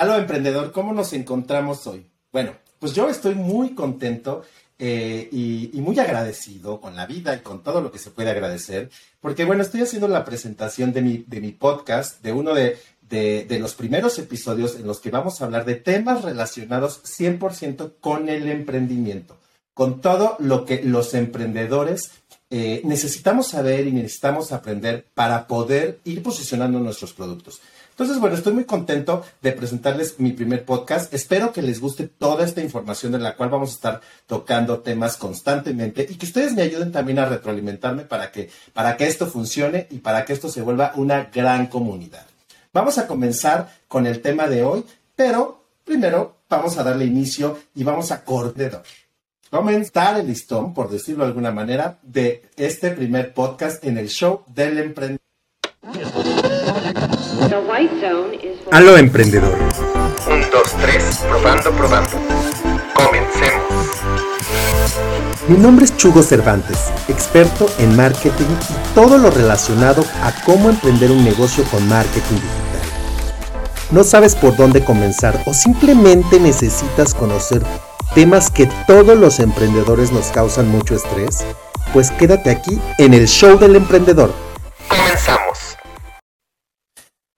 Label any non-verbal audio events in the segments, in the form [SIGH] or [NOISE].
Aló, emprendedor, ¿cómo nos encontramos hoy? Bueno, pues yo estoy muy contento eh, y, muy agradecido con la vida y con todo lo que se puede agradecer, porque bueno, estoy haciendo la presentación de mi, de mi podcast, de uno de, de, los primeros episodios en los que vamos a hablar de temas relacionados 100% con el emprendimiento, con todo lo que los emprendedores eh, necesitamos saber y necesitamos aprender para poder ir posicionando nuestros productos. Entonces, bueno, estoy muy contento de presentarles mi primer podcast. Espero que les guste toda esta información de la cual vamos a estar tocando temas constantemente y que ustedes me ayuden también a retroalimentarme para que, para que esto funcione y para que esto se vuelva una gran comunidad. Vamos a comenzar con el tema de hoy, pero primero vamos a darle inicio y vamos a coordinar. Comenzar el listón, por decirlo de alguna manera, de este primer podcast en el show del emprendedor. Aló emprendedor. Un, dos, tres, probando, probando. Comencemos. Mi nombre es Chugo Cervantes, experto en marketing y todo lo relacionado a cómo emprender un negocio con marketing digital. ¿No sabes por dónde comenzar o simplemente necesitas conocer temas que todos los emprendedores nos causan mucho estrés? Pues quédate aquí en el show del emprendedor.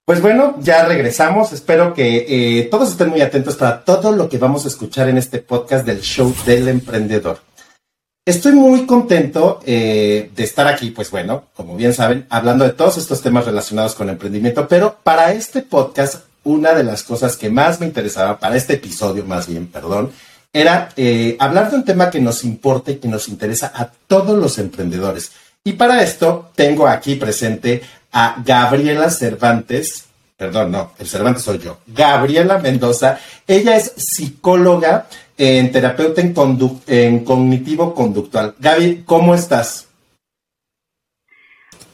Pues bueno, ya regresamos. Espero que eh, todos estén muy atentos para todo lo que vamos a escuchar en este podcast del show del emprendedor. Estoy muy contento eh, de estar aquí, pues bueno, como bien saben, hablando de todos estos temas relacionados con emprendimiento, pero para este podcast, una de las cosas que más me interesaba, para este episodio más bien, perdón, era eh, hablar de un tema que nos importa y que nos interesa a todos los emprendedores. Y para esto tengo aquí presente a Gabriela Cervantes, perdón, no, el Cervantes soy yo, Gabriela Mendoza. Ella es psicóloga en terapeuta en, en cognitivo conductual. Gaby, ¿cómo estás?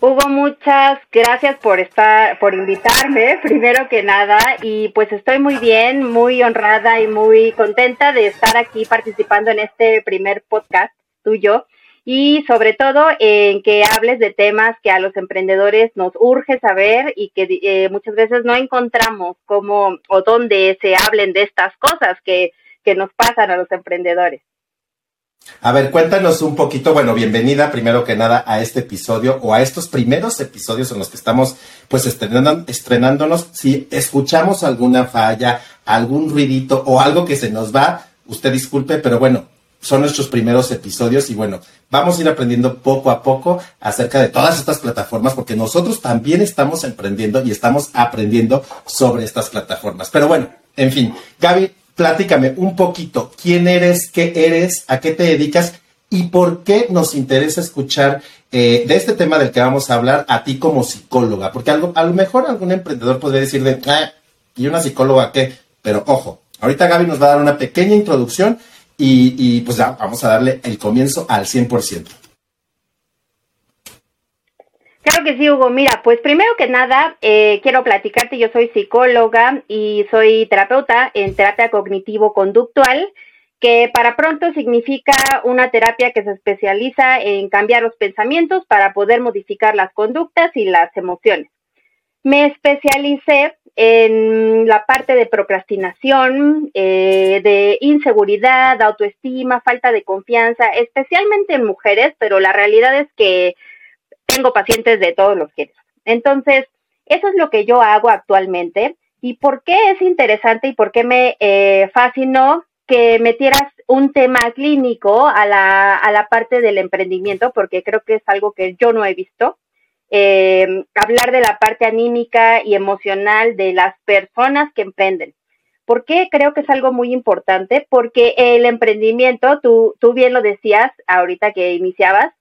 Hugo, muchas gracias por estar, por invitarme, [LAUGHS] primero que nada, y pues estoy muy bien, muy honrada y muy contenta de estar aquí participando en este primer podcast tuyo y sobre todo en que hables de temas que a los emprendedores nos urge saber y que eh, muchas veces no encontramos cómo o dónde se hablen de estas cosas que, que nos pasan a los emprendedores. A ver, cuéntanos un poquito, bueno, bienvenida primero que nada a este episodio o a estos primeros episodios en los que estamos pues estrenándonos. Si escuchamos alguna falla, algún ruidito o algo que se nos va, usted disculpe, pero bueno, son nuestros primeros episodios y bueno, vamos a ir aprendiendo poco a poco acerca de todas estas plataformas porque nosotros también estamos emprendiendo y estamos aprendiendo sobre estas plataformas. Pero bueno, en fin, Gaby, platícame un poquito quién eres, qué eres, a qué te dedicas y por qué nos interesa escuchar eh, de este tema del que vamos a hablar a ti como psicóloga. Porque algo, a lo mejor algún emprendedor podría decir de, ah, ¿y una psicóloga qué? Pero ojo, ahorita Gaby nos va a dar una pequeña introducción y, pues ya vamos a darle el comienzo al 100%. Claro que sí, Hugo. Mira, pues primero que nada, eh, quiero platicarte, yo soy psicóloga y soy terapeuta en terapia cognitivo-conductual, que para pronto significa una terapia que se especializa en cambiar los pensamientos para poder modificar las conductas y las emociones. Me especialicé en la parte de procrastinación, eh, de inseguridad, autoestima, falta de confianza, especialmente en mujeres, pero la realidad es que tengo pacientes de todos los géneros. Entonces, eso es lo que yo hago actualmente. ¿Y por qué es interesante y por qué me eh, fascinó que metieras un tema clínico a la, a la parte del emprendimiento? Porque creo que es algo que yo no he visto eh, hablar de la parte anímica y emocional de las personas que emprenden. ¿Por qué creo que es algo muy importante? Porque el emprendimiento, tú, tú bien lo decías ahorita que iniciabas,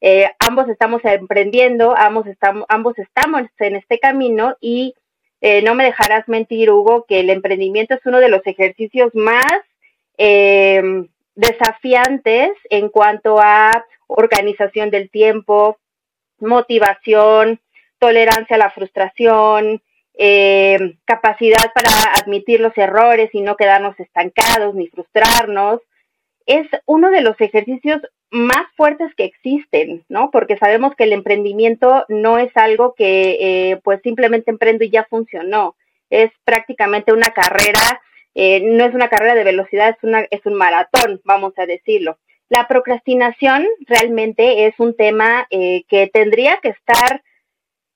eh, ambos estamos emprendiendo, ambos estamos, ambos estamos en este camino y eh, no me dejarás mentir, Hugo, que el emprendimiento es uno de los ejercicios más eh, desafiantes en cuanto a organización del tiempo, motivación, tolerancia a la frustración, eh, capacidad para admitir los errores y no quedarnos estancados ni frustrarnos. Es uno de los ejercicios más fuertes que existen, ¿no? Porque sabemos que el emprendimiento no es algo que eh, pues simplemente emprendo y ya funcionó. es prácticamente una carrera, eh, no es una carrera de velocidad, es, una, es un maratón, vamos a decirlo. La procrastinación realmente es un tema eh, que tendría que estar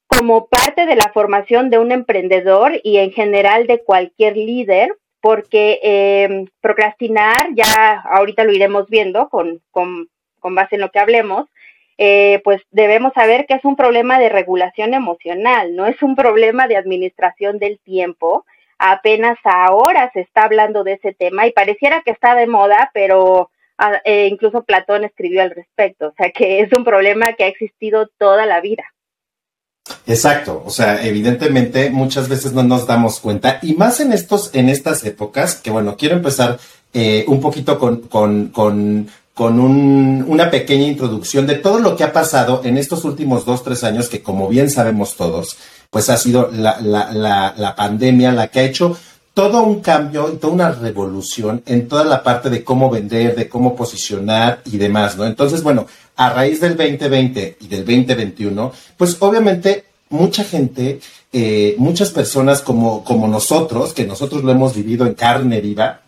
como parte de la formación de un emprendedor y en general de cualquier líder, porque eh, procrastinar, ya ahorita lo iremos viendo con, con, con base en lo que hablemos, eh, pues debemos saber que es un problema de regulación emocional, no es un problema de administración del tiempo. Apenas ahora se está hablando de ese tema y pareciera que está de moda, pero eh, incluso Platón escribió al respecto, o sea que es un problema que ha existido toda la vida. Exacto, o sea, evidentemente muchas veces no nos damos cuenta y más en estos, en estas épocas, que bueno, quiero empezar eh, un poquito con, con, con con un, una pequeña introducción de todo lo que ha pasado en estos últimos dos, tres años, que como bien sabemos todos, pues ha sido la, la, la, la pandemia la que ha hecho todo un cambio y toda una revolución en toda la parte de cómo vender, de cómo posicionar y demás, ¿no? Entonces, bueno, a raíz del 2020 y del 2021, pues obviamente mucha gente, eh, muchas personas como, como nosotros, que nosotros lo hemos vivido en carne viva,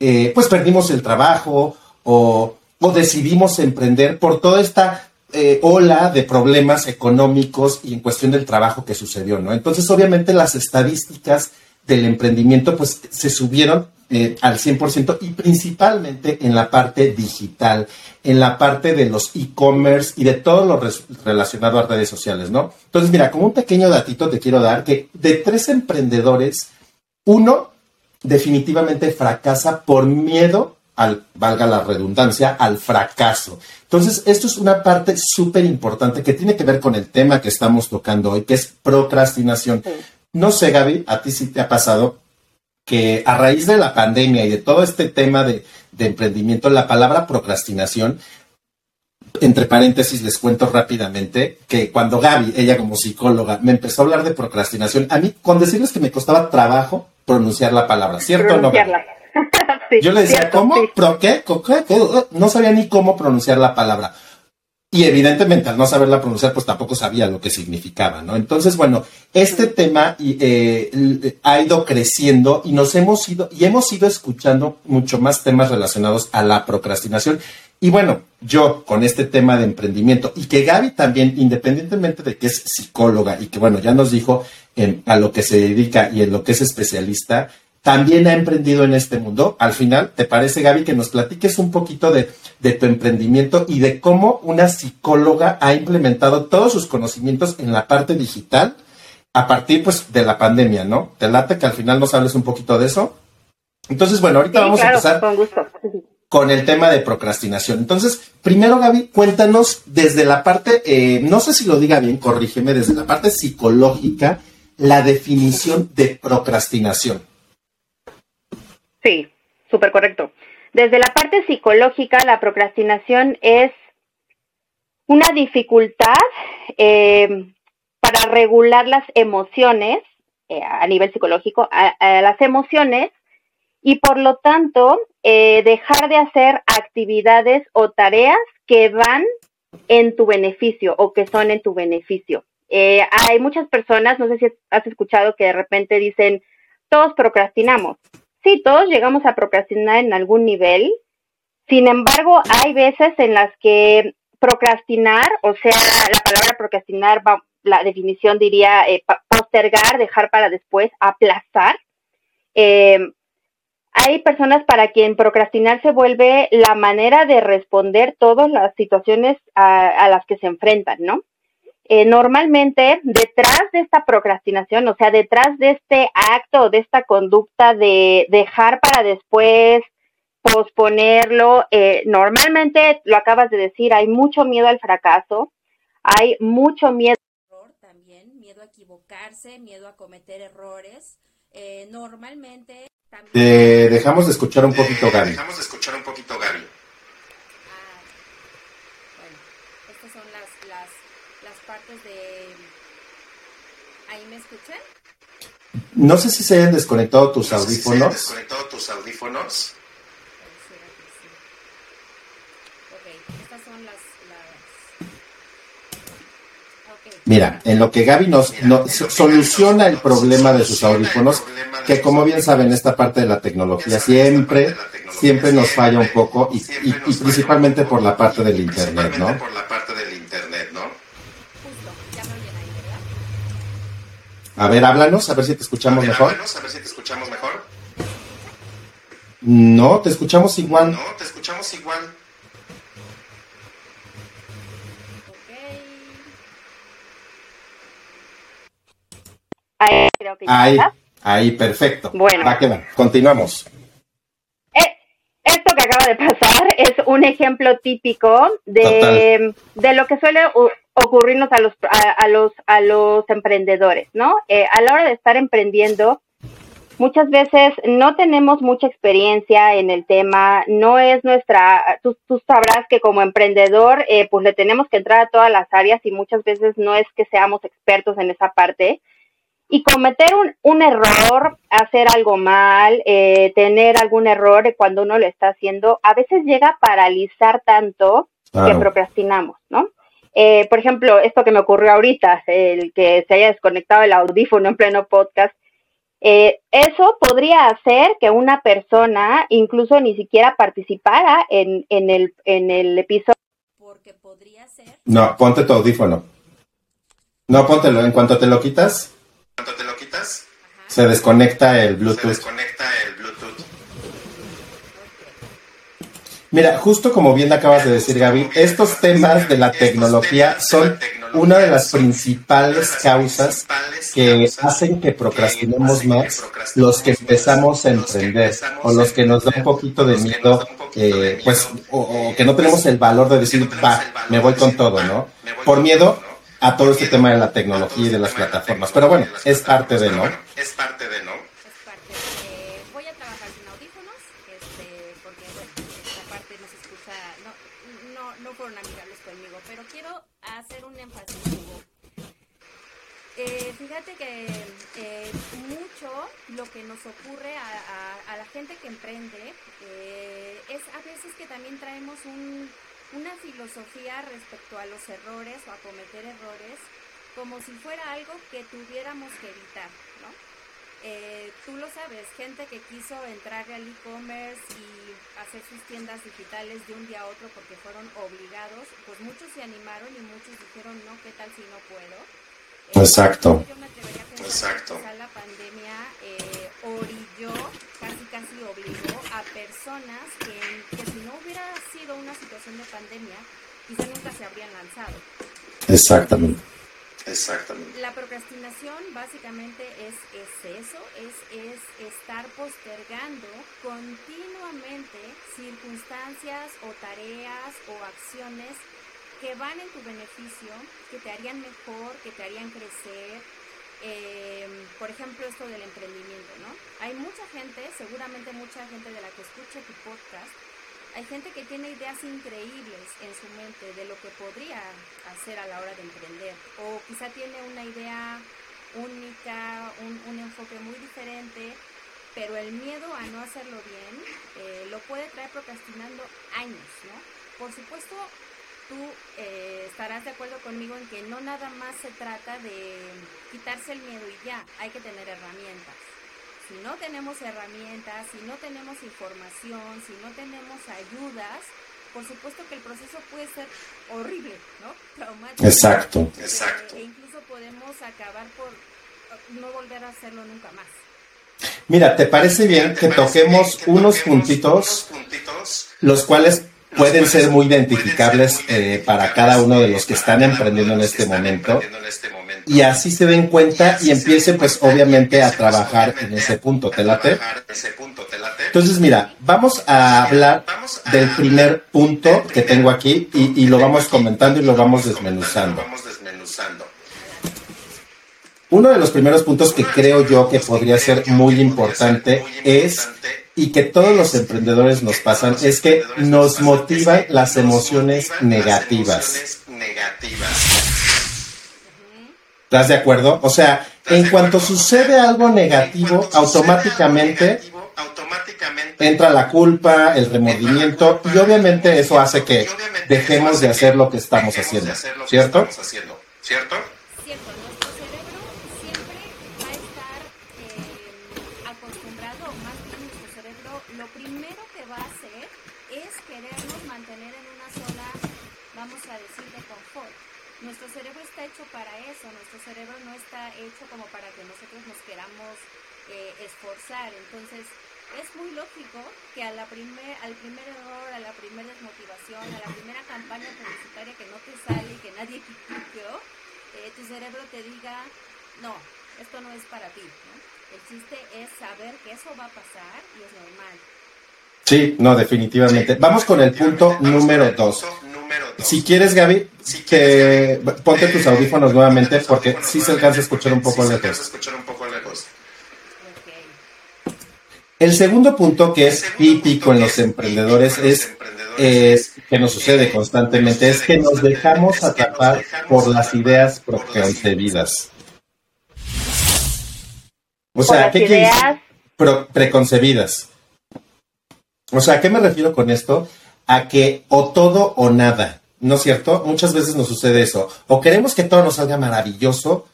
eh, pues perdimos el trabajo o, decidimos emprender por toda esta eh, ola de problemas económicos y en cuestión del trabajo que sucedió, ¿no? Entonces, obviamente, las estadísticas del emprendimiento, pues, se subieron eh, al 100% y principalmente en la parte digital, en la parte de los e-commerce y de todo lo relacionado a redes sociales, ¿no? Entonces, mira, como un pequeño datito te quiero dar que de tres emprendedores, uno definitivamente fracasa por miedo al, valga la redundancia, al fracaso. Entonces, esto es una parte súper importante que tiene que ver con el tema que estamos tocando hoy, que es procrastinación. No sé, Gaby, a ti sí te ha pasado que a raíz de la pandemia y de todo este tema de, de emprendimiento, la palabra procrastinación entre paréntesis les cuento rápidamente que cuando Gaby, ella como psicóloga, me empezó a hablar de procrastinación, a mí con decirles que me costaba trabajo pronunciar la palabra, ¿cierto o no? [LAUGHS] Yo le decía, ¿cómo? ¿Pro qué? No sabía ni cómo pronunciar la palabra. Y evidentemente al no saberla pronunciar, pues tampoco sabía lo que significaba, ¿no? Entonces, bueno, este tema eh, ha ido creciendo y nos hemos ido, y hemos ido escuchando mucho más temas relacionados a la procrastinación. Y bueno, yo con este tema de emprendimiento y que Gaby también, independientemente de que es psicóloga y que bueno, ya nos dijo a lo que se dedica y en lo que es especialista, también ha emprendido en este mundo. Al final, ¿te parece, Gaby, que nos platiques un poquito de, tu emprendimiento y de cómo una psicóloga ha implementado todos sus conocimientos en la parte digital a partir pues de la pandemia, ¿no? ¿Te late que al final nos hables un poquito de eso? Entonces, bueno, ahorita vamos a empezar con, el tema de procrastinación. Entonces, primero, Gaby, cuéntanos desde la parte, eh, no sé si lo diga bien, corrígeme, desde la parte psicológica, la definición de procrastinación. Sí, súper correcto. Desde la parte psicológica, la procrastinación es una dificultad eh, para regular las emociones eh, a nivel psicológico, las emociones y por lo tanto eh, dejar de hacer actividades o tareas que van en tu beneficio o que son en tu beneficio. hay muchas personas, no sé si has escuchado que de repente dicen, todos procrastinamos. Sí, todos llegamos a procrastinar en algún nivel. Sin embargo, hay veces en las que procrastinar, o sea, la palabra procrastinar, la definición diría eh, postergar, dejar para después, aplazar. Eh, hay personas para quien procrastinar se vuelve la manera de responder todas las situaciones a las que se enfrentan, ¿no? Eh, normalmente detrás de esta procrastinación, o sea, detrás de este acto, de esta conducta de dejar para después, posponerlo, eh, normalmente, lo acabas de decir, hay mucho miedo al fracaso, hay mucho miedo. También, miedo a equivocarse, miedo a cometer errores. Eh, normalmente... También... dejamos de escuchar un poquito, Gaby. Dejamos de escuchar un poquito, Gaby. No sé si se hayan desconectado tus audífonos. Si se hayan desconectado tus audífonos. Mira, en lo que Gaby nos, nos soluciona el problema de sus audífonos, que como bien saben, esta parte de la tecnología siempre, siempre nos falla un poco y, y, y principalmente por la parte del internet, ¿no? Por la parte del internet, ¿no? Justo, ya me oyen ahí, ¿verdad? A ver, háblanos, a ver si te escuchamos A ver, mejor. háblanos, a ver si te escuchamos mejor. No, te escuchamos igual. No, te escuchamos igual. Ok. Ahí creo que ya Ahí, está. ahí, perfecto. Bueno. Va que va. Continuamos. Eh, Esto que acaba de pasar es un ejemplo típico de, de lo que suele ocurrirnos a los, a, a los, a los emprendedores, ¿no? Eh, a la hora de estar emprendiendo, muchas veces no tenemos mucha experiencia en el tema, no es nuestra, tú, tú sabrás que como emprendedor, eh, pues le tenemos que entrar a todas las áreas y muchas veces no es que seamos expertos en esa parte. Y cometer un, un error, hacer algo mal, eh, tener algún error cuando uno lo está haciendo, a veces llega a paralizar tanto que procrastinamos, ¿no? Eh, por ejemplo, esto que me ocurrió ahorita, el que se haya desconectado el audífono en pleno podcast, eh, eso podría hacer que una persona incluso ni siquiera participara en, en, el, en el episodio. Porque podría ser. No, ponte tu audífono. No, póntelo. En cuanto te lo quitas, Cuando te lo quitas, Ajá. se desconecta el se Bluetooth. desconecta el Mira, justo como bien acabas de decir, Gaby, estos temas de la tecnología son una de las principales causas que hacen que procrastinemos más los que empezamos a emprender o los que nos da un poquito de miedo, eh, pues, o, o que no tenemos el valor de decir, va, me voy con todo, ¿no? Por miedo a todo este tema de la tecnología y de las plataformas. Pero bueno, es parte de, ¿no? Es parte de, ¿no? Es parte de- voy a trabajar sin audífonos, este, porque bueno, esta parte no se escucha, no, no, no fueron amigables conmigo, pero quiero hacer un énfasis, Hugo. Eh, fíjate que eh, mucho lo que nos ocurre a, la gente que emprende eh, es a veces que también traemos un- una filosofía respecto a los errores o a cometer errores como si fuera algo que tuviéramos que evitar, ¿no? Eh, tú lo sabes, gente que quiso entrarle al e-commerce y hacer sus tiendas digitales de un día a otro porque fueron obligados, pues muchos se animaron y muchos dijeron, no, ¿qué tal si no puedo? Exacto. Yo me atrevería a pensar Exacto. que la pandemia eh, orilló, casi casi obligó a personas que, que si no hubiera sido una situación de pandemia, quizá nunca se habrían lanzado. Exactamente. Exactamente. La procrastinación básicamente es, es eso, es, es estar postergando continuamente circunstancias o tareas o acciones que van en tu beneficio, que te harían mejor, que te harían crecer. Eh, por ejemplo, esto del emprendimiento, ¿no? Hay mucha gente, seguramente mucha gente de la que escucha tu podcast, hay gente que tiene ideas increíbles en su mente de lo que podría hacer a la hora de emprender. O quizá tiene una idea única, un, un enfoque muy diferente, pero el miedo a no hacerlo bien eh, lo puede traer procrastinando años, ¿no? Por supuesto, tú eh, estarás de acuerdo conmigo en que no nada más se trata de quitarse el miedo y ya, hay que tener herramientas si no tenemos herramientas, si no tenemos información, si no tenemos ayudas, por supuesto que el proceso puede ser horrible, ¿no? Traumático. Exacto. Eh, Exacto. E incluso podemos acabar por no volver a hacerlo nunca más. Mira, ¿te parece bien que toquemos unos puntitos, los cuales pueden ser muy identificables eh, para cada uno de los que están emprendiendo en este momento? Y así se den cuenta y empiecen pues obviamente a trabajar en ese punto, ¿te late? Entonces mira, vamos a hablar del primer punto que tengo aquí y, y lo vamos comentando y lo vamos desmenuzando. Vamos desmenuzando. Uno de los primeros puntos que creo yo que podría ser muy importante es, y que todos los emprendedores nos pasan, es que nos motivan las emociones negativas. ¿Estás de acuerdo? O sea, en cuanto sucede algo negativo, automáticamente entra la culpa, el remordimiento, y obviamente eso hace que dejemos de hacer lo que estamos haciendo, ¿cierto? ¿Cierto? más bien nuestro cerebro, lo primero que va a hacer es querernos mantener en una zona, vamos a decir, de confort. Nuestro cerebro está hecho para eso, nuestro cerebro no está hecho como para que nosotros nos queramos eh, Entonces, es muy lógico que a la primer, al primer error, a la primera desmotivación, a la primera campaña publicitaria que no te sale y que nadie pidió, eh, tu cerebro te diga, no, esto no es para ti. El chiste es saber que eso va a pasar y es normal. Sí, no, definitivamente. Vamos con el punto número dos. Si quieres, Gaby, que ponte tus audífonos nuevamente porque sí se alcanza a escuchar un poco lejos. El segundo punto que es típico en los emprendedores es que nos sucede constantemente, es que nos dejamos atrapar por las ideas preconcebidas. O sea, ¿qué quiere decir? preconcebidas. O sea, ¿a qué me refiero con esto? A que o todo o nada, ¿no es cierto? Muchas veces nos sucede eso. O queremos que todo nos salga maravilloso,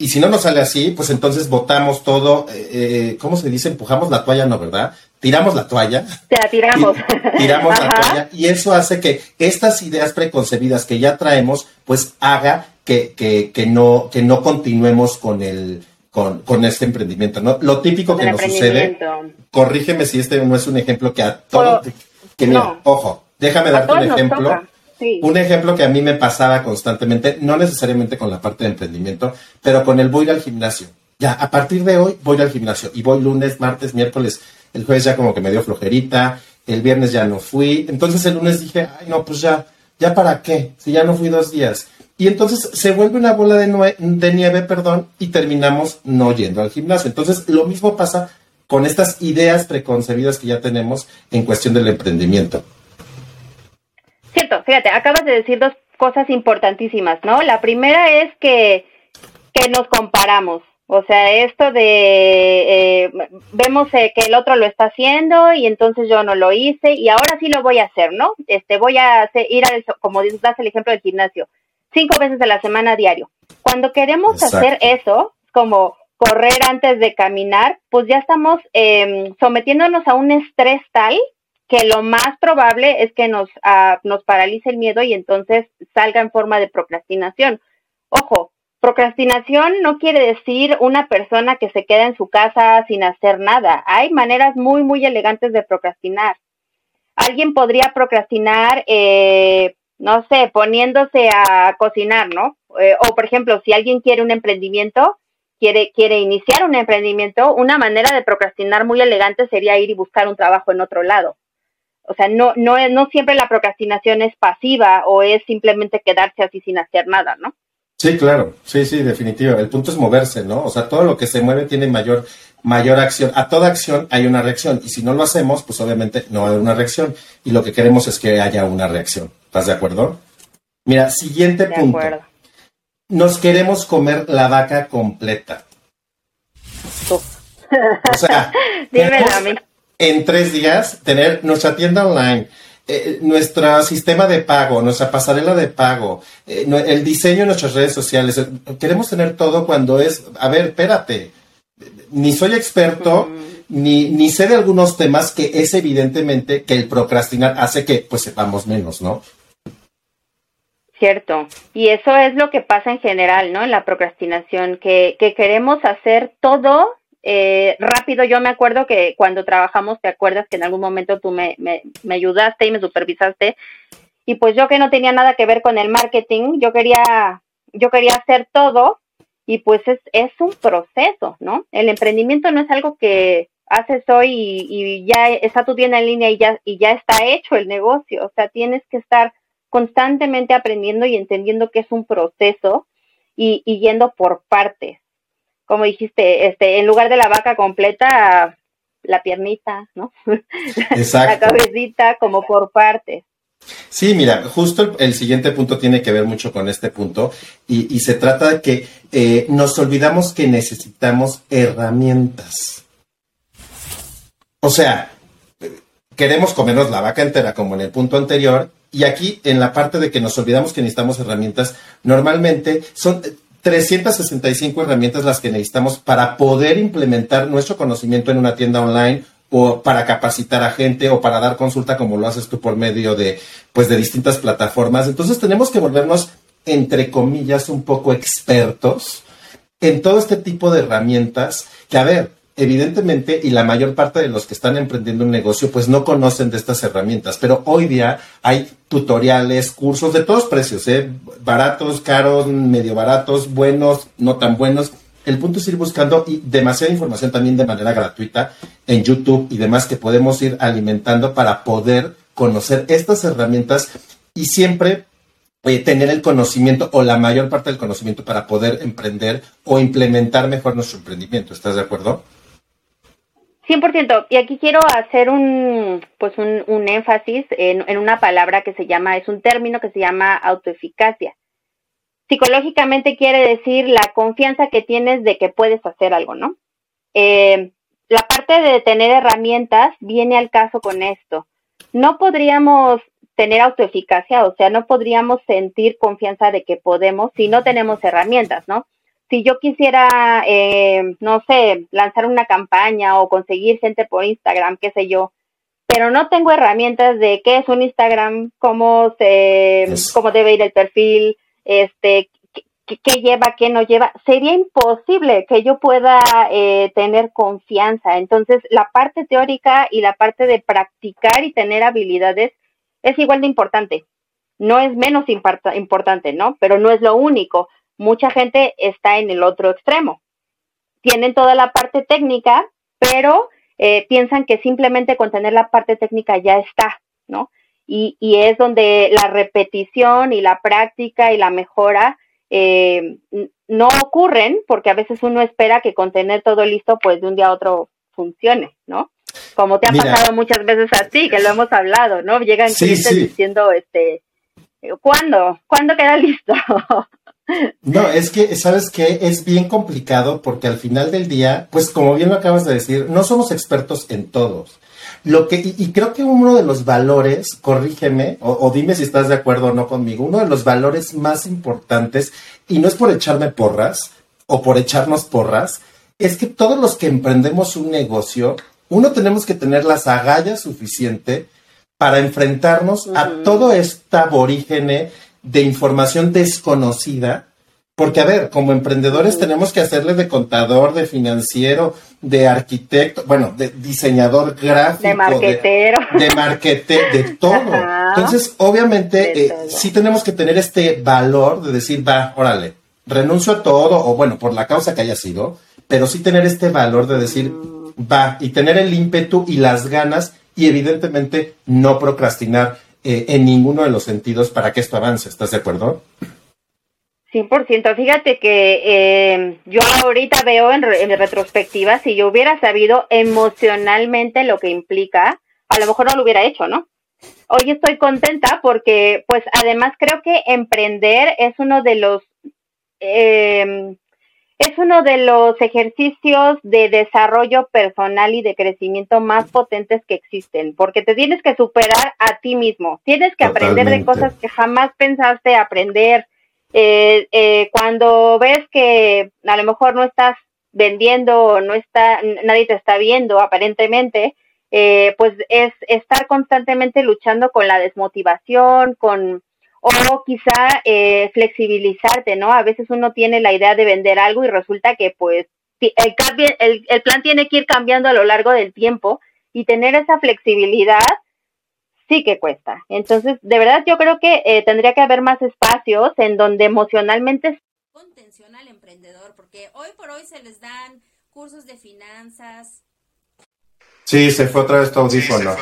y si no nos sale así, pues entonces votamos todo, eh, eh, ¿cómo se dice? Empujamos la toalla, ¿no, verdad? Tiramos la toalla. la tiramos. tiramos la toalla. Y eso hace que estas ideas preconcebidas que ya traemos, pues haga que, que, que no, que no continuemos con el, con, con este emprendimiento, ¿no? Lo típico que nos sucede, corrígeme si este no es un ejemplo que a todos, que mira, ojo, déjame darte un ejemplo un ejemplo que a mí me pasaba constantemente, no necesariamente con la parte de emprendimiento, pero con el voy al gimnasio. Ya, a partir de hoy voy al gimnasio y voy lunes, martes, miércoles, el jueves ya como que me dio flojerita, el viernes ya no fui, entonces el lunes dije, ay no, pues ya, ya para qué, si ya no fui dos días. Y entonces se vuelve una bola de, de nieve, perdón, y terminamos no yendo al gimnasio. Entonces lo mismo pasa con estas ideas preconcebidas que ya tenemos en cuestión del emprendimiento. Cierto, fíjate, acabas de decir dos cosas importantísimas, ¿no? La primera es que, que nos comparamos. O sea, esto de eh, vemos eh, que el otro lo está haciendo y entonces yo no lo hice y ahora sí lo voy a hacer, ¿no? Este, voy a hacer, ir al, como das el ejemplo del gimnasio, cinco veces a la semana diario. Cuando queremos hacer eso, como correr antes de caminar, pues ya estamos eh, sometiéndonos a un estrés tal que lo más probable es que nos, uh, nos paralice el miedo y entonces salga en forma de procrastinación. Ojo, procrastinación no quiere decir una persona que se queda en su casa sin hacer nada. Hay maneras muy, muy elegantes de procrastinar. Alguien podría procrastinar, eh, no sé, poniéndose a cocinar, ¿no? Eh, o, por ejemplo, si alguien quiere un emprendimiento, quiere, quiere iniciar un emprendimiento, una manera de procrastinar muy elegante sería ir y buscar un trabajo en otro lado. O sea, no, no, no siempre la procrastinación es pasiva o es simplemente quedarse así sin hacer nada, ¿no? Sí, claro, sí, sí, definitivo. El punto es moverse, ¿no? O sea, todo lo que se mueve tiene mayor, mayor acción. A toda acción hay una reacción y si no lo hacemos, pues obviamente no hay una reacción y lo que queremos es que haya una reacción. ¿Estás de acuerdo? Mira, siguiente de punto. Acuerdo. Nos queremos comer la vaca completa. O sea, [LAUGHS] Dímelo a mí en tres días tener nuestra tienda online, eh, nuestro sistema de pago, nuestra pasarela de pago, eh, el diseño de nuestras redes sociales. Queremos tener todo cuando es, a ver, espérate, ni soy experto, ni, ni sé de algunos temas que es evidentemente que el procrastinar hace que pues sepamos menos, ¿no? Cierto. Y eso es lo que pasa en general, ¿no? En la procrastinación, que, que queremos hacer todo eh, rápido, yo me acuerdo que cuando trabajamos, te acuerdas que en algún momento tú me, me, ayudaste y me supervisaste, y pues yo que no tenía nada que ver con el marketing, yo quería, yo quería hacer todo, y pues es, es un proceso, ¿no? El emprendimiento no es algo que haces hoy y, y ya está tu tienda en línea y ya, y ya está hecho el negocio, o sea, tienes que estar constantemente aprendiendo y entendiendo que es un proceso y, y yendo por partes como dijiste, este, en lugar de la vaca completa, la piernita, ¿no? [LAUGHS] Exacto. la cabecita, como por partes. Sí, mira, justo el, siguiente punto tiene que ver mucho con este punto y, se trata de que eh, nos olvidamos que necesitamos herramientas. O sea, queremos comernos la vaca entera como en el punto anterior y aquí en la parte de que nos olvidamos que necesitamos herramientas, normalmente son 365 herramientas las que necesitamos para poder implementar nuestro conocimiento en una tienda online o para capacitar a gente o para dar consulta como lo haces tú por medio de pues de distintas plataformas. Entonces tenemos que volvernos entre comillas un poco expertos en todo este tipo de herramientas que a ver, evidentemente, y la mayor parte de los que están emprendiendo un negocio, pues no conocen de estas herramientas, pero hoy día hay tutoriales, cursos de todos precios, ¿eh? baratos, caros, medio baratos, buenos, no tan buenos. El punto es ir buscando y demasiada información también de manera gratuita en YouTube y demás que podemos ir alimentando para poder conocer estas herramientas y siempre eh, tener el conocimiento o la mayor parte del conocimiento para poder emprender o implementar mejor nuestro emprendimiento. ¿Estás de acuerdo? 100%. Y aquí quiero hacer un, pues un, énfasis en, en, una palabra que se llama, es un término que se llama autoeficacia. Psicológicamente quiere decir la confianza que tienes de que puedes hacer algo, ¿no? Eh, la parte de tener herramientas viene al caso con esto. No podríamos tener autoeficacia, o sea, no podríamos sentir confianza de que podemos si no tenemos herramientas, ¿no? Si yo quisiera, eh, no sé, lanzar una campaña o conseguir gente por Instagram, qué sé yo, pero no tengo herramientas de qué es un Instagram, cómo se, cómo debe ir el perfil, este, qué, lleva, qué no lleva, sería imposible que yo pueda eh, tener confianza. Entonces, la parte teórica y la parte de practicar y tener habilidades es igual de importante. No es menos importante, ¿no? Pero no es lo único mucha gente está en el otro extremo. Tienen toda la parte técnica, pero eh, piensan que simplemente con tener la parte técnica ya está, ¿no? Y, es donde la repetición y la práctica y la mejora eh, no ocurren, porque a veces uno espera que con tener todo listo, pues de un día a otro funcione, ¿no? Como te ha pasado muchas veces a ti, que lo hemos hablado, ¿no? Llegan clientes diciendo, este, ¿cuándo? ¿Cuándo queda listo? [LAUGHS] No, es que, ¿sabes qué? Es bien complicado porque al final del día, pues como bien lo acabas de decir, no somos expertos en todos. Lo que, y, creo que uno de los valores, corrígeme, o, dime si estás de acuerdo o no conmigo, uno de los valores más importantes, y no es por echarme porras o por echarnos porras, es que todos los que emprendemos un negocio, uno tenemos que tener las agallas suficiente para enfrentarnos a todo este aborígene de información desconocida, porque a ver, como emprendedores tenemos que hacerle de contador, de financiero, de arquitecto, bueno, de diseñador gráfico, de marquetero, de, marquete, de [LAUGHS] todo. Entonces, obviamente, eh, sí tenemos que tener este valor de decir, va, órale, renuncio a todo, o bueno, por la causa que haya sido, pero sí tener este valor de decir, mm. va, y tener el ímpetu y las ganas, y evidentemente no procrastinar eh, en ninguno de los sentidos para que esto avance. ¿Estás de acuerdo? 100%. Fíjate que eh, yo ahorita veo en, en, retrospectiva, si yo hubiera sabido emocionalmente lo que implica, a lo mejor no lo hubiera hecho, ¿no? Hoy estoy contenta porque, pues, además creo que emprender es uno de los eh, es uno de los ejercicios de desarrollo personal y de crecimiento más potentes que existen, porque te tienes que superar a ti mismo, tienes que aprender de cosas que jamás pensaste aprender. Eh, eh, cuando ves que a lo mejor no estás vendiendo, no está, nadie te está viendo aparentemente, eh, pues es estar constantemente luchando con la desmotivación, con o quizá eh, flexibilizarte, ¿no? A veces uno tiene la idea de vender algo y resulta que pues el, el, el, plan tiene que ir cambiando a lo largo del tiempo y tener esa flexibilidad sí que cuesta. Entonces, de verdad yo creo que eh, tendría que haber más espacios en donde emocionalmente... Contención al emprendedor, porque hoy por hoy se les dan cursos de finanzas. Sí, se fue otra vez tu audífono.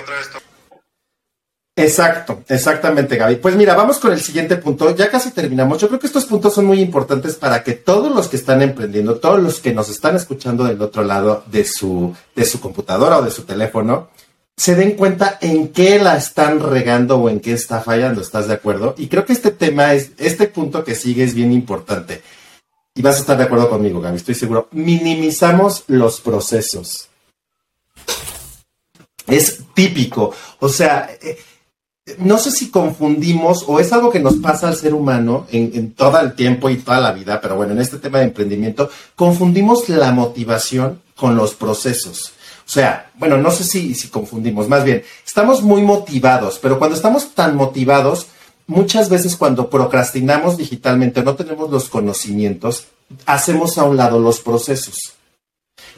Exacto, exactamente, Gaby. Pues mira, vamos con el siguiente punto. Ya casi terminamos. Yo creo que estos puntos son muy importantes para que todos los que están emprendiendo, todos los que nos están escuchando del otro lado de su, de su computadora o de su teléfono, se den cuenta en qué la están regando o en qué está fallando. ¿Estás de acuerdo? Y creo que este tema es, este punto que sigue es bien importante. Y vas a estar de acuerdo conmigo, Gaby, estoy seguro. Minimizamos los procesos. Es típico. O sea, eh, no sé si confundimos o es algo que nos pasa al ser humano en, todo el tiempo y toda la vida, pero bueno, en este tema de emprendimiento, confundimos la motivación con los procesos. O sea, bueno, no sé si, si confundimos, más bien, estamos muy motivados, pero cuando estamos tan motivados, muchas veces cuando procrastinamos digitalmente, no tenemos los conocimientos, hacemos a un lado los procesos.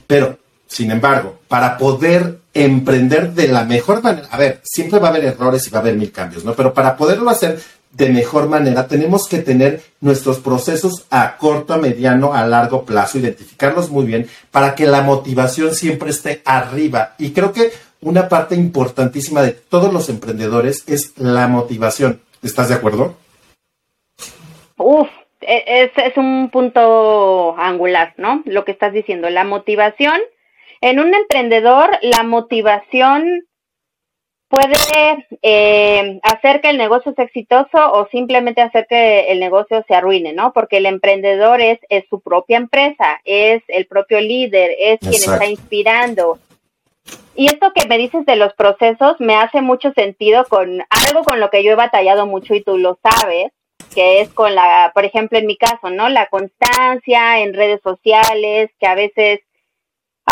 Pero, sin embargo, para poder emprender de la mejor manera, a ver, siempre va a haber errores y va a haber mil cambios, ¿no? Pero para poderlo hacer de mejor manera, tenemos que tener nuestros procesos a corto, a mediano, a largo plazo, identificarlos muy bien para que la motivación siempre esté arriba. Y creo que una parte importantísima de todos los emprendedores es la motivación. ¿Estás de acuerdo? Uf, e, es, es un punto angular, ¿no? Lo que estás diciendo, la motivación. En un emprendedor, la motivación puede eh, hacer que el negocio sea exitoso o simplemente hacer que el negocio se arruine, ¿no? Porque el emprendedor es, es su propia empresa, es el propio líder, es quien está inspirando. Y esto que me dices de los procesos me hace mucho sentido con algo con lo que yo he batallado mucho y tú lo sabes, que es con la, por ejemplo, en mi caso, ¿no? La constancia en redes sociales, que a veces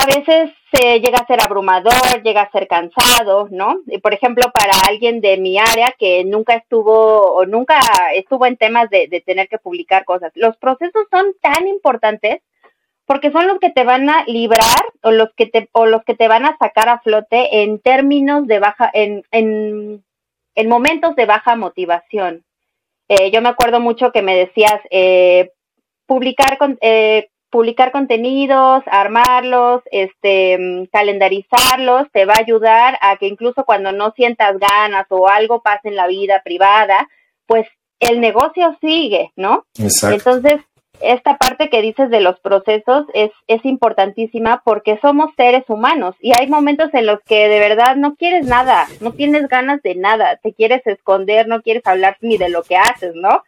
a veces se llega a ser abrumador, llega a ser cansado, ¿no? Y por ejemplo, para alguien de mi área que nunca estuvo o nunca estuvo en temas de, de tener que publicar cosas, los procesos son tan importantes porque son los que te van a librar o los que te o los que te van a sacar a flote en términos de baja en en, en momentos de baja motivación. Eh, yo me acuerdo mucho que me decías eh, publicar con, eh, publicar contenidos, armarlos, este, calendarizarlos, te va a ayudar a que incluso cuando no sientas ganas o algo pase en la vida privada, pues el negocio sigue, ¿no? Exacto. Entonces, esta parte que dices de los procesos es, es importantísima porque somos seres humanos y hay momentos en los que de verdad no quieres nada, no tienes ganas de nada, te quieres esconder, no quieres hablar ni de lo que haces, ¿no?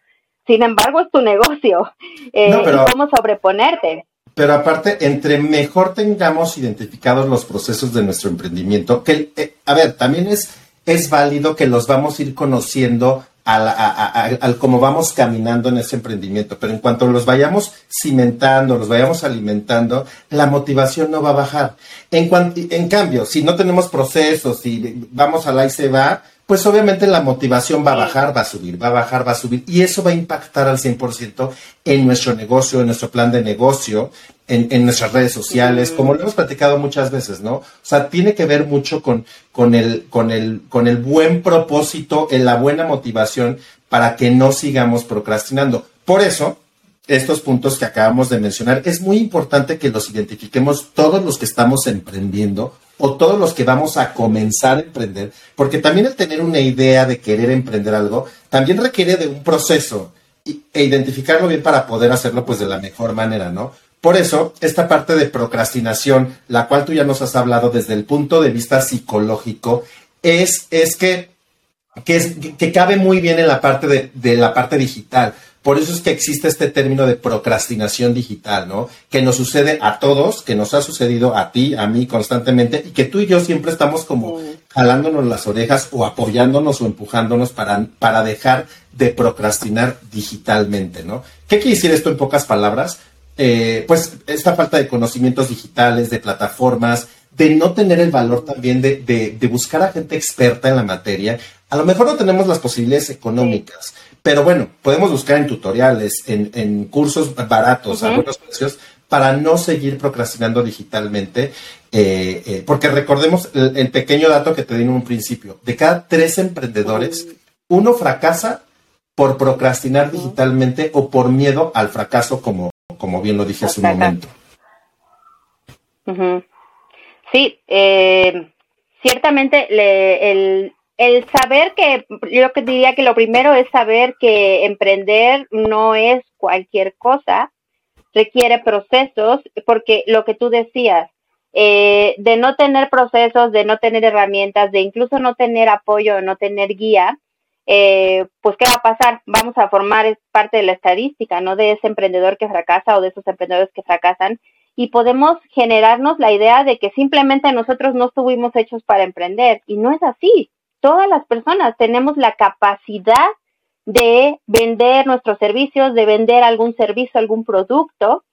Sin embargo, es tu negocio. Eh, cómo sobreponerte. Pero aparte, entre mejor tengamos identificados los procesos de nuestro emprendimiento, que, eh, a ver, también es, es válido que los vamos a ir conociendo al, al, cómo vamos caminando en ese emprendimiento, pero en cuanto los vayamos cimentando, los vayamos alimentando, la motivación no va a bajar. En, en cambio, si no tenemos procesos, y vamos a la y se va, pues obviamente la motivación va a bajar, va a subir, va a bajar, va a subir, y eso va a impactar al 100% en nuestro negocio, en nuestro plan de negocio, en, nuestras redes sociales, como lo hemos platicado muchas veces, ¿no? O sea, tiene que ver mucho con, con, el, con, el, con el buen propósito, en la buena motivación para que no sigamos procrastinando. Por eso, estos puntos que acabamos de mencionar, es muy importante que los identifiquemos todos los que estamos emprendiendo o todos los que vamos a comenzar a emprender, porque también el tener una idea de querer emprender algo también requiere de un proceso e identificarlo bien para poder hacerlo pues de la mejor manera, ¿no? Por eso, esta parte de procrastinación, la cual tú ya nos has hablado desde el punto de vista psicológico, es, es que, que, que cabe muy bien en la parte de la parte digital. Por eso es que existe este término de procrastinación digital, ¿no? Que nos sucede a todos, que nos ha sucedido a ti, a mí constantemente, y que tú y yo siempre estamos como jalándonos las orejas o apoyándonos o empujándonos para, para dejar de procrastinar digitalmente, ¿no? ¿Qué quiere decir esto en pocas palabras? Eh, pues esta falta de conocimientos digitales, de plataformas, de no tener el valor también de, de, buscar a gente experta en la materia. A lo mejor no tenemos las posibilidades económicas, pero bueno, podemos buscar en tutoriales, en, cursos baratos, a buenos precios, para no seguir procrastinando digitalmente. Eh, eh, porque recordemos el, pequeño dato que te di en un principio. De cada tres emprendedores, uno fracasa por procrastinar digitalmente o por miedo al fracaso, como, como bien lo dije hace un momento. Sí, eh, ciertamente el, el saber que, yo diría que lo primero es saber que emprender no es cualquier cosa, requiere procesos, porque lo que tú decías, eh, de no tener procesos, de no tener herramientas, de incluso no tener apoyo, no tener guía, eh, pues ¿qué va a pasar? Vamos a formar parte de la estadística, ¿no? De ese emprendedor que fracasa o de esos emprendedores que fracasan y podemos generarnos la idea de que simplemente nosotros no estuvimos hechos para emprender y no es así todas las personas tenemos la capacidad de vender nuestros servicios, de vender algún servicio, algún producto,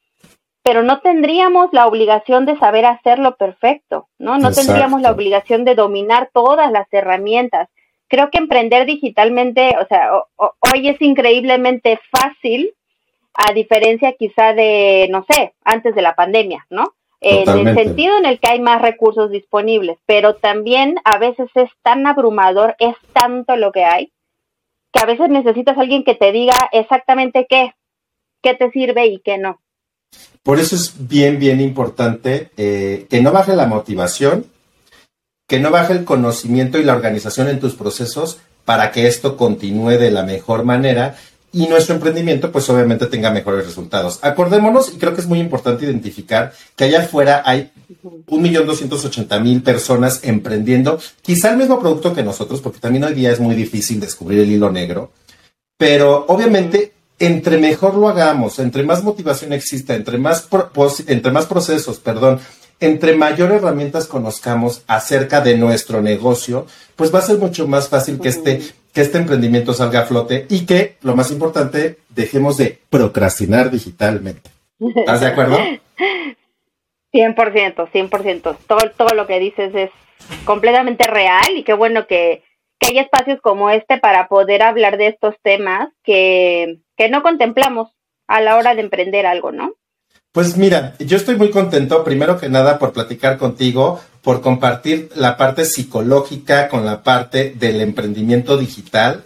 pero no tendríamos la obligación de saber hacerlo perfecto, ¿no? No tendríamos la obligación de dominar todas las herramientas. Creo que emprender digitalmente, o sea, hoy es increíblemente fácil, a diferencia quizá de, no sé, antes de la pandemia, ¿no? En el sentido en el que hay más recursos disponibles, pero también a veces es tan abrumador, es tanto lo que hay, que a veces necesitas a alguien que te diga exactamente qué, qué te sirve y qué no. Por eso es bien, bien importante eh, que no baje la motivación, que no baje el conocimiento y la organización en tus procesos para que esto continúe de la mejor manera y nuestro emprendimiento pues obviamente tenga mejores resultados. Acordémonos, y creo que es muy importante identificar que allá afuera hay un millón doscientos ochenta mil personas emprendiendo quizá el mismo producto que nosotros, porque también hoy día es muy difícil descubrir el hilo negro, pero obviamente entre mejor lo hagamos, entre más motivación exista, entre más, entre más procesos, perdón, entre mayor herramientas conozcamos acerca de nuestro negocio, pues va a ser mucho más fácil que este, que este emprendimiento salga a flote y que, lo más importante, dejemos de procrastinar digitalmente. ¿Estás de acuerdo? [LAUGHS] 100%, 100%. Todo, todo lo que dices es completamente real y qué bueno que, que hay espacios como este para poder hablar de estos temas que, que no contemplamos a la hora de emprender algo, ¿no? Pues mira, yo estoy muy contento, primero que nada, por platicar contigo, por compartir la parte psicológica con la parte del emprendimiento digital,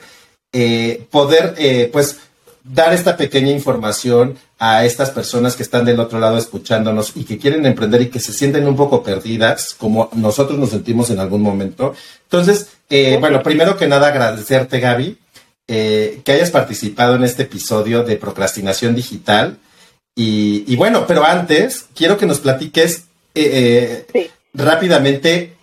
eh, poder, eh, pues, dar esta pequeña información a estas personas que están del otro lado escuchándonos y que quieren emprender y que se sienten un poco perdidas, como nosotros nos sentimos en algún momento. Entonces, eh, bueno, primero que nada agradecerte, Gaby, eh, que hayas participado en este episodio de Procrastinación Digital. Y, bueno, pero antes, quiero que nos platiques eh, rápidamente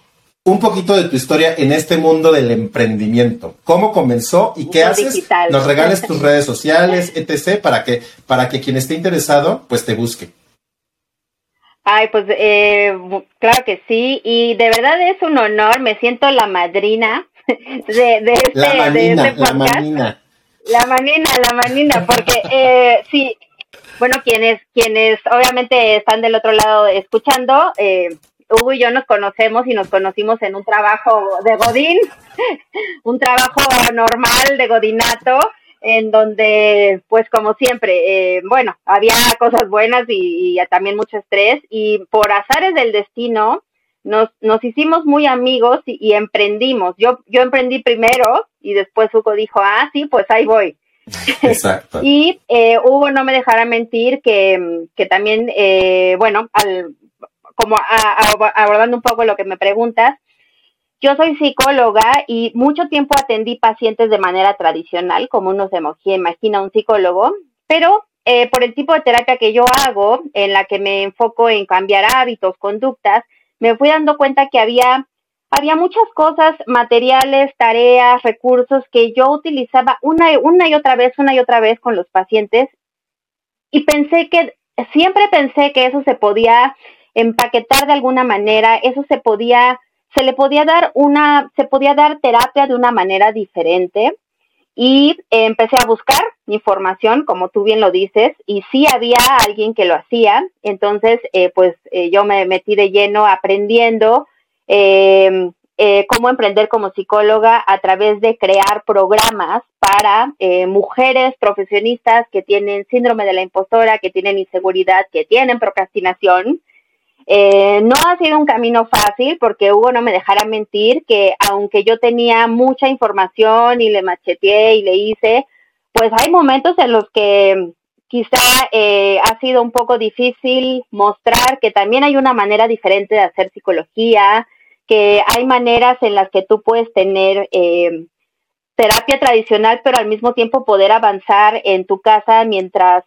un poquito de tu historia en este mundo del emprendimiento. ¿Cómo comenzó y qué haces? Nos regales tus redes [LAUGHS] sociales, etc., para que, para que quien esté interesado, pues te busque. Ay, pues eh, claro que sí, y de verdad es un honor, me siento la madrina [LAUGHS] de, de este, la manina, este La manina. La manina, la manina, porque eh, sí, bueno, quienes, quienes obviamente están del otro lado escuchando, eh, Hugo y yo nos conocemos y nos conocimos en un trabajo de Godín, [LAUGHS] un trabajo normal de Godinato, en donde, pues como siempre, eh, bueno, había cosas buenas y, también mucho estrés y por azares del destino nos, nos hicimos muy amigos y, emprendimos. Yo, yo emprendí primero y después Hugo dijo, ah, sí, pues ahí voy. Exacto. y eh, Hugo no me dejará mentir que, que también, eh, bueno, al, como abordando un poco lo que me preguntas, yo soy psicóloga y mucho tiempo atendí pacientes de manera tradicional, como uno se imagina un psicólogo, pero eh, por el tipo de terapia que yo hago, en la que me enfoco en cambiar hábitos, conductas, me fui dando cuenta que había, había muchas cosas, materiales, tareas, recursos que yo utilizaba una, una y otra vez, una y otra vez con los pacientes y pensé que, siempre pensé que eso se podía empaquetar de alguna manera, eso se podía, se le podía dar una, se podía dar terapia de una manera diferente. Y empecé a buscar información, como tú bien lo dices, y sí había alguien que lo hacía. Entonces, eh, pues eh, yo me metí de lleno aprendiendo em, eh, cómo emprender como psicóloga a través de crear programas para mujeres profesionistas que tienen síndrome de la impostora, que tienen inseguridad, que tienen procrastinación. Eh, no ha sido un camino fácil porque Hugo no me dejara mentir que aunque yo tenía mucha información y le macheteé y le hice, pues hay momentos en los que quizá eh, ha sido un poco difícil mostrar que también hay una manera diferente de hacer psicología, que hay maneras en las que tú puedes tener eh, terapia tradicional, pero al mismo tiempo poder avanzar en tu casa mientras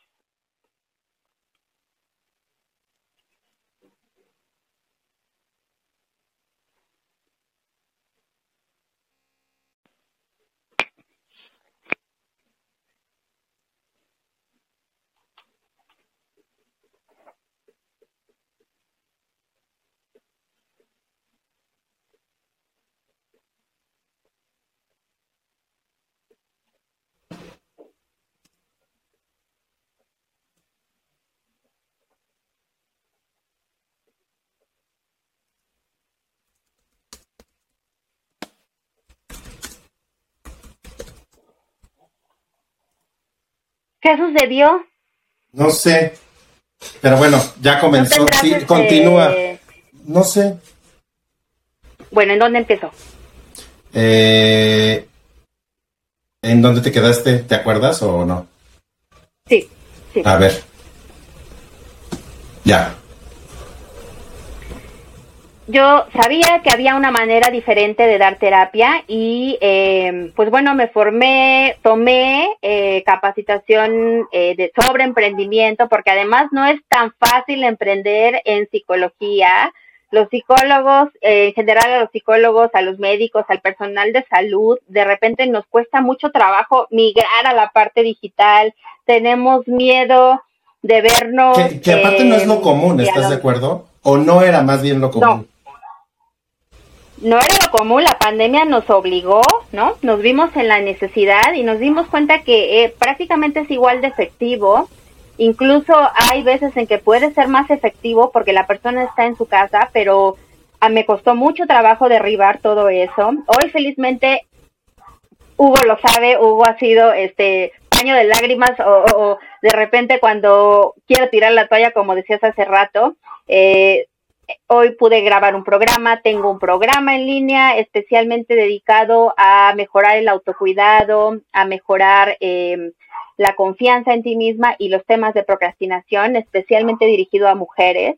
¿Qué sucedió? No sé. Pero bueno, ya comenzó. tendrás, Sí, este, continúa. No sé. Bueno, ¿en dónde empezó? Eh, ¿En dónde te quedaste? ¿Te acuerdas o no? Sí, sí. A ver. Ya. Yo sabía que había una manera diferente de dar terapia y eh, pues bueno, me formé, tomé eh, capacitación eh, de sobre emprendimiento porque además no es tan fácil emprender en psicología. Los psicólogos, eh, en general a los psicólogos, a los médicos, al personal de salud, de repente nos cuesta mucho trabajo migrar a la parte digital. Tenemos miedo de vernos. Que, que aparte no es lo eh, común, ¿estás de acuerdo? ¿O no era más bien lo común? no era lo común, la pandemia nos obligó, ¿no? Nos vimos en la necesidad y nos dimos cuenta que eh, prácticamente es igual de efectivo. Incluso hay veces en que puede ser más efectivo porque la persona está en su casa, pero ah, me costó mucho trabajo derribar todo eso. Hoy felizmente Hugo lo sabe, Hugo ha sido este paño de lágrimas o, o de repente cuando quiero tirar la toalla, como decías hace rato, eh, hoy pude grabar un programa, tengo un programa en línea especialmente dedicado a mejorar el autocuidado, a mejorar eh, la confianza en ti misma y los temas de procrastinación, especialmente dirigido a mujeres.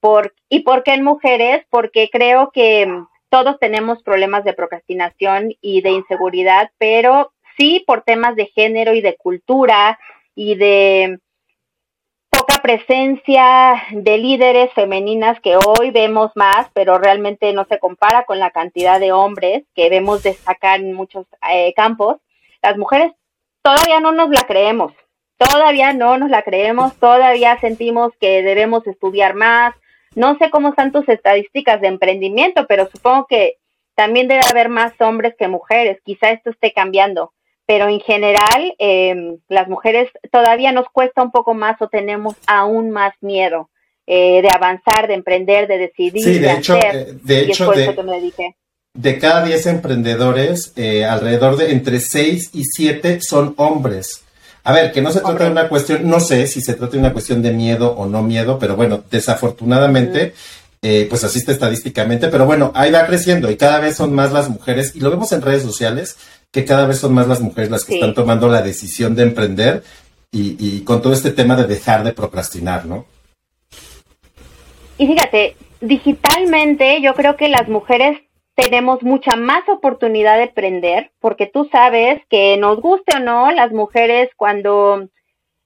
Por, ¿Y por qué en mujeres? Porque creo que mm, todos tenemos problemas de procrastinación y de inseguridad, pero sí por temas de género y de cultura y de poca presencia de líderes femeninas que hoy vemos más, pero realmente no se compara con la cantidad de hombres que vemos destacar en muchos eh, campos. Las mujeres todavía no nos la creemos, todavía no nos la creemos, todavía sentimos que debemos estudiar más. No sé cómo están tus estadísticas de emprendimiento, pero supongo que también debe haber más hombres que mujeres. Quizá esto esté cambiando pero en general eh, las mujeres todavía nos cuesta un poco más o tenemos aún más miedo eh, de avanzar, de emprender, de decidir, Sí, de de hecho, hacer. eh, de hecho, por de- eso que me dediqué. De cada 10 emprendedores, eh, alrededor de entre 6 y 7 son hombres. A ver, que no se trata de una cuestión, no sé si se trata de una cuestión de miedo o no miedo, pero bueno, desafortunadamente, eh, pues así está estadísticamente, pero bueno, ahí va creciendo y cada vez son más las mujeres, y lo vemos en redes sociales, que cada vez son más las mujeres las que Sí. están tomando la decisión de emprender y, y con todo este tema de dejar de procrastinar, ¿no? Y fíjate, digitalmente yo creo que las mujeres tenemos mucha más oportunidad de emprender, porque tú sabes que nos guste o no, las mujeres cuando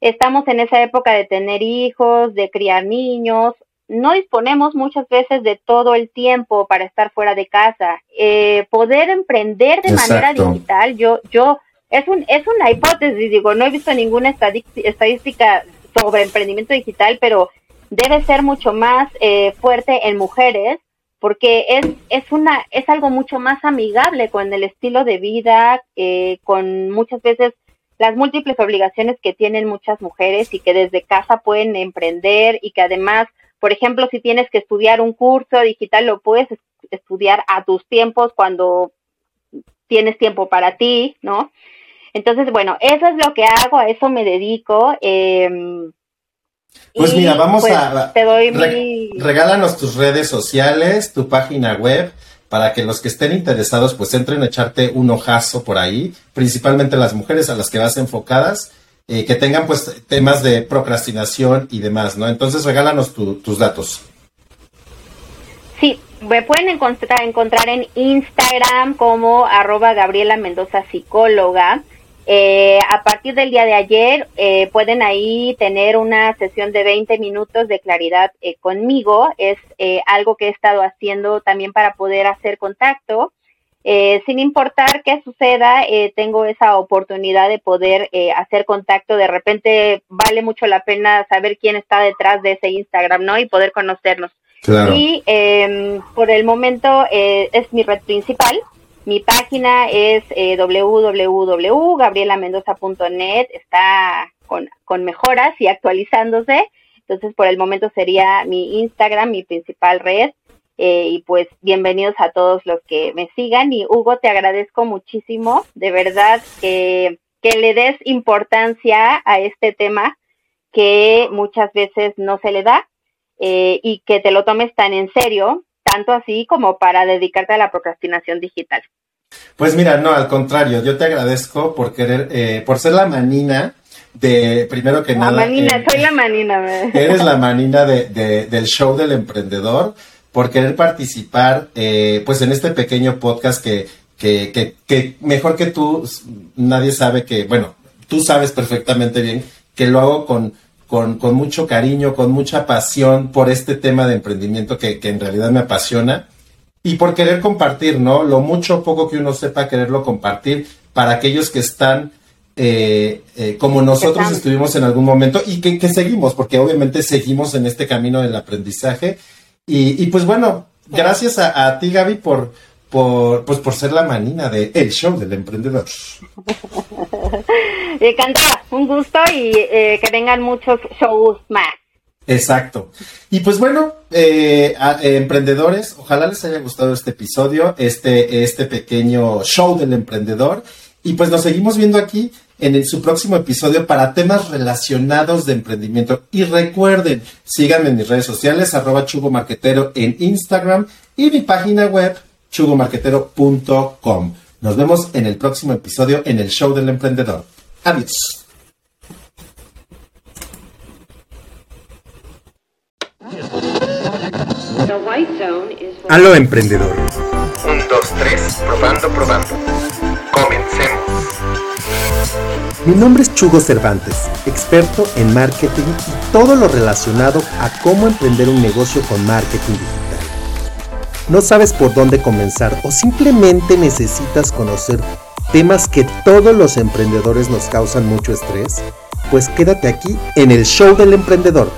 estamos en esa época de tener hijos, de criar niños, no disponemos muchas veces de todo el tiempo para estar fuera de casa. Eh, poder emprender de manera digital, yo, yo, es un, es una hipótesis, digo, no he visto ninguna estadística sobre emprendimiento digital, pero debe ser mucho más eh, fuerte en mujeres porque es, es una, es algo mucho más amigable con el estilo de vida, eh, con muchas veces las múltiples obligaciones que tienen muchas mujeres y que desde casa pueden emprender y que además, por ejemplo, si tienes que estudiar un curso digital, lo puedes es- estudiar a tus tiempos cuando tienes tiempo para ti, ¿no? Entonces, bueno, eso es lo que hago, a eso me dedico. eh, Pues mira, vamos pues, a... Te doy re- mi... Regálanos tus redes sociales, tu página web, para que los que estén interesados pues entren a echarte un ojazo por ahí, principalmente las mujeres a las que vas enfocadas, eh, que tengan pues temas de procrastinación y demás, ¿no? Entonces regálanos tu- tus datos. Sí, me pueden encontrar, encontrar en Instagram como arroba Gabriela Mendoza Psicóloga. Eh, a partir del día de ayer eh, pueden ahí tener una sesión de 20 minutos de claridad eh, conmigo. Es eh, algo que he estado haciendo también para poder hacer contacto. Eh, sin importar qué suceda, eh, tengo esa oportunidad de poder eh, hacer contacto. De repente vale mucho la pena saber quién está detrás de ese Instagram, ¿no? Y poder conocernos. Claro. Y eh, por el momento eh, es mi red principal. Mi página es eh, www.gabrielamendoza.net. Está con, con mejoras y actualizándose. Entonces, por el momento sería mi Instagram, mi principal red. Eh, y pues bienvenidos a todos los que me sigan. Y Hugo, te agradezco muchísimo. De verdad que que le des importancia a este tema que muchas veces no se le da eh, y que te lo tomes tan en serio, tanto así como para dedicarte a la procrastinación digital. Pues mira, no, al contrario, yo te agradezco por querer, eh, por ser la manina de, primero que la nada. Manina, eh, soy la manina. [LAUGHS] Eres la manina de, de- del show del emprendedor por querer participar, eh, pues en este pequeño podcast que, que, que, que mejor que tú, nadie sabe que, bueno, tú sabes perfectamente bien que lo hago con, con, con mucho cariño, con mucha pasión por este tema de emprendimiento que, que en realidad me apasiona y por querer compartir, ¿no? Lo mucho o poco que uno sepa quererlo compartir para aquellos que están eh, eh, como nosotros están. estuvimos en algún momento y que, que seguimos, porque obviamente seguimos en este camino del aprendizaje. Y, y pues bueno, gracias a, a ti, Gaby, por, por, pues por ser la manina de El Show del Emprendedor. [LAUGHS] Encantada, un gusto y eh, que vengan muchos shows más. Exacto. Y pues bueno, eh, a- eh, emprendedores, ojalá les haya gustado este episodio, este, este pequeño show del emprendedor. Y pues nos seguimos viendo aquí en el- su próximo episodio para temas relacionados de emprendimiento. Y recuerden, síganme en mis redes sociales, arroba Chugo Marquetero en Instagram y mi página web, chugomarquetero.com. Nos vemos en el próximo episodio en el show del emprendedor. Adiós. Aló emprendedor. Un, dos, tres, probando, probando. Mi nombre es Chugo Cervantes, experto en marketing y todo lo relacionado a cómo emprender un negocio con marketing digital. ¿No sabes por dónde comenzar o simplemente necesitas conocer temas que todos los emprendedores nos causan mucho estrés? Pues quédate aquí en el show del emprendedor